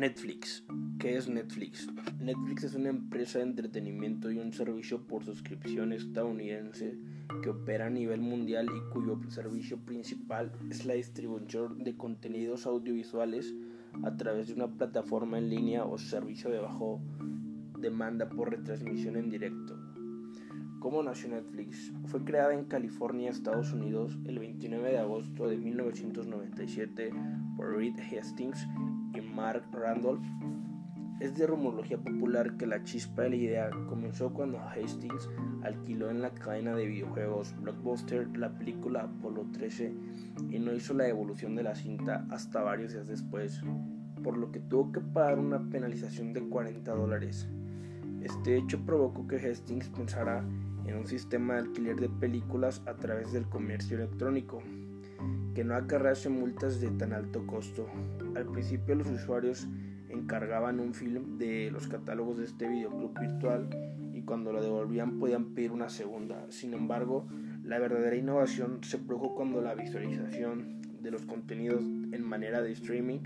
Netflix. ¿Qué es Netflix? Netflix es una empresa de entretenimiento y un servicio por suscripción estadounidense que opera a nivel mundial y cuyo servicio principal es la distribución de contenidos audiovisuales a través de una plataforma en línea o servicio de bajo demanda por retransmisión en directo. ¿Cómo nació Netflix? Fue creada en California, Estados Unidos, el 29 de agosto de 1997 por Reed Hastings y Mark Randolph. Es de rumorología popular que la chispa de la idea comenzó cuando Hastings alquiló en la cadena de videojuegos Blockbuster la película Apollo 13 y no hizo la devolución de la cinta hasta varios días después, por lo que tuvo que pagar una penalización de 40 dólares. Este hecho provocó que Hastings pensara en un sistema de alquiler de películas a través del comercio electrónico, que no acarrease multas de tan alto costo. Al principio los usuarios encargaban un film de los catálogos de este videoclub virtual y cuando lo devolvían podían pedir una segunda. Sin embargo, la verdadera innovación se produjo cuando la visualización de los contenidos en manera de streaming,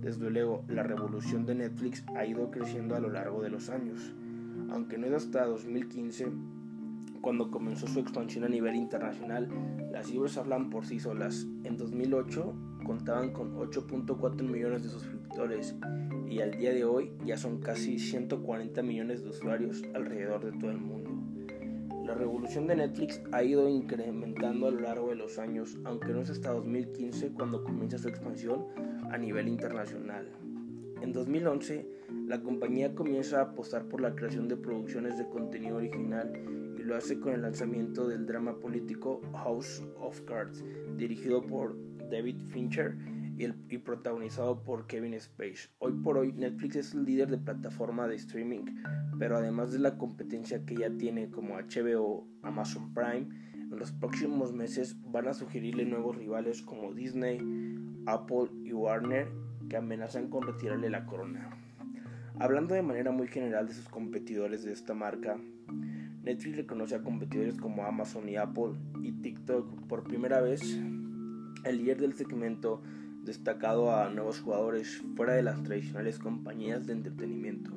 desde luego la revolución de Netflix ha ido creciendo a lo largo de los años. Aunque no es hasta 2015 cuando comenzó su expansión a nivel internacional, las cifras hablan por sí solas. En 2008 contaban con 8.4 millones de suscriptores y al día de hoy ya son casi 140 millones de usuarios alrededor de todo el mundo. La revolución de Netflix ha ido incrementando a lo largo de los años, aunque no es hasta 2015 cuando comienza su expansión a nivel internacional. En 2011, la compañía comienza a apostar por la creación de producciones de contenido original lo hace con el lanzamiento del drama político House of Cards, dirigido por David Fincher y, protagonizado por Kevin Spacey. Hoy por hoy Netflix es el líder de plataforma de streaming, pero además de la competencia que ya tiene como HBO, Amazon Prime, en los próximos meses van a sugerirle nuevos rivales como Disney, Apple y Warner que amenazan con retirarle la corona. Hablando de manera muy general de sus competidores de esta marca, Netflix reconoce a competidores como Amazon y Apple y TikTok por primera vez. El líder del segmento destacado a nuevos jugadores fuera de las tradicionales compañías de entretenimiento,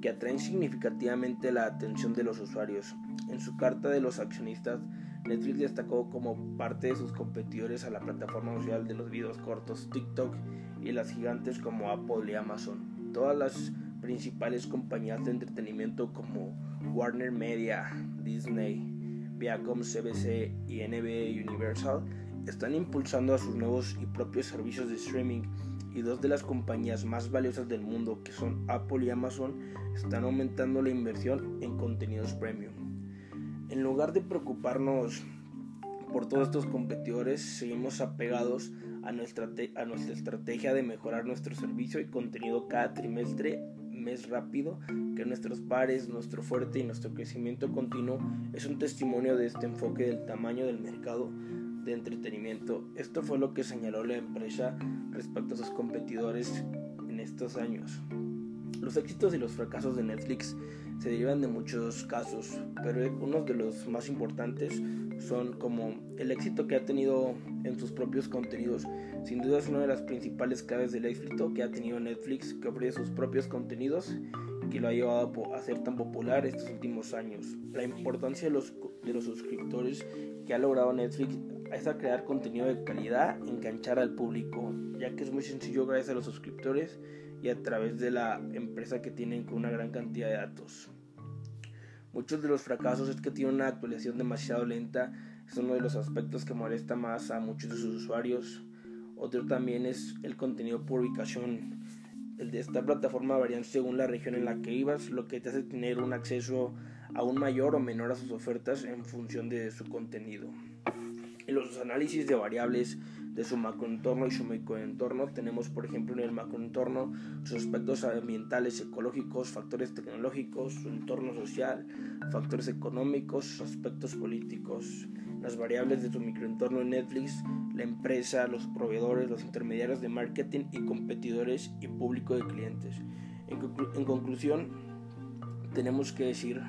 que atraen significativamente la atención de los usuarios. En su carta de los accionistas, Netflix destacó como parte de sus competidores a la plataforma social de los videos cortos TikTok y las gigantes como Apple y Amazon todas las principales compañías de entretenimiento como Warner Media, Disney, Viacom, CBC y NBA Universal están impulsando a sus nuevos y propios servicios de streaming y dos de las compañías más valiosas del mundo que son Apple y Amazon están aumentando la inversión en contenidos premium. En lugar de preocuparnos por todos estos competidores, seguimos apegados a nuestra, a nuestra estrategia de mejorar nuestro servicio y contenido cada trimestre mes rápido que nuestros pares, nuestro fuerte y nuestro crecimiento continuo es un testimonio de este enfoque del tamaño del mercado de entretenimiento. Esto fue lo que señaló la empresa respecto a sus competidores en estos años. Los éxitos y los fracasos de Netflix se derivan de muchos casos, pero uno de los más importantes son como el éxito que ha tenido en sus propios contenidos. Sin duda es una de las principales claves del éxito que ha tenido Netflix, que ofrece sus propios contenidos y que lo ha llevado a ser tan popular estos últimos años. La importancia de los, de los suscriptores que ha logrado Netflix es a crear contenido de calidad, enganchar al público, ya que es muy sencillo gracias a los suscriptores y a través de la empresa que tienen con una gran cantidad de datos. Muchos de los fracasos es que tiene una actualización demasiado lenta, es uno de los aspectos que molesta más a muchos de sus usuarios. Otro también es el contenido por ubicación. El de esta plataforma varía según la región en la que ibas, lo que te hace tener un acceso aún mayor o menor a sus ofertas en función de su contenido. En los análisis de variables de su macroentorno y su microentorno. Tenemos, por ejemplo, en el macroentorno sus aspectos ambientales, ecológicos, factores tecnológicos, su entorno social, factores económicos, aspectos políticos. Las variables de su microentorno en Netflix, la empresa, los proveedores, los intermediarios de marketing y competidores y público de clientes. En, en conclusión, tenemos que decir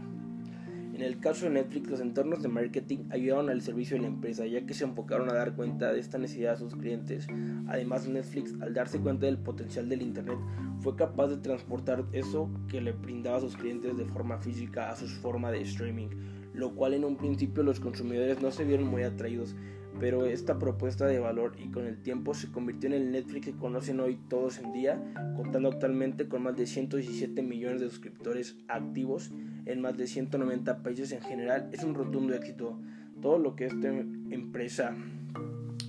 En el caso de Netflix, los entornos de marketing ayudaron al servicio de la empresa, ya que se enfocaron a dar cuenta de esta necesidad a sus clientes. Además, Netflix, al darse cuenta del potencial del Internet, fue capaz de transportar eso que le brindaba a sus clientes de forma física a su forma de streaming, lo cual en un principio los consumidores no se vieron muy atraídos, pero esta propuesta de valor y con el tiempo se convirtió en el Netflix que conocen hoy todos en día, contando actualmente con más de 117 millones de suscriptores activos en más de 190 países en general. Es un rotundo éxito. Todo lo que esta empresa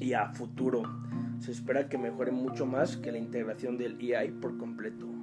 y a futuro se espera que mejore mucho más que la integración del EI por completo.